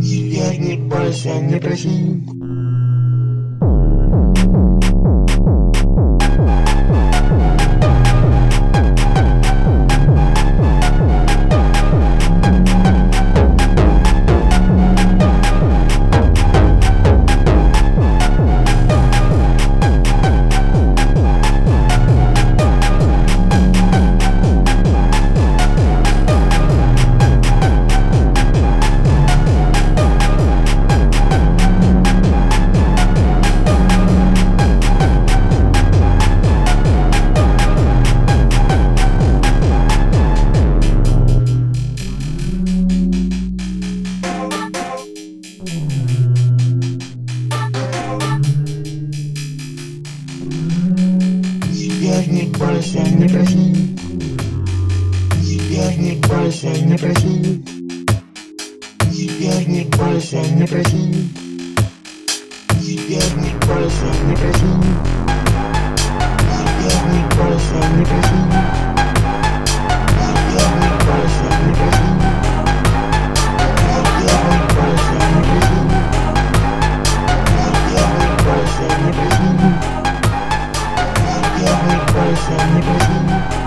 Я не бойся, не проси. Бойся, не проси. Теперь не бойся, не проси. Теперь не бойся, не проси. Теперь не бойся, не проси. Теперь не бойся, не проси. 在你的心。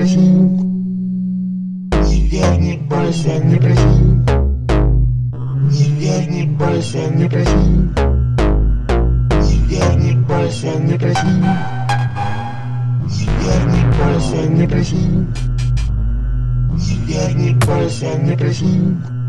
Бойся, не проси. Теперь не бойся, не проси. Теперь не бойся, не проси. Теперь не бойся, не проси. Теперь не бойся, не проси. Теперь не бойся, не проси.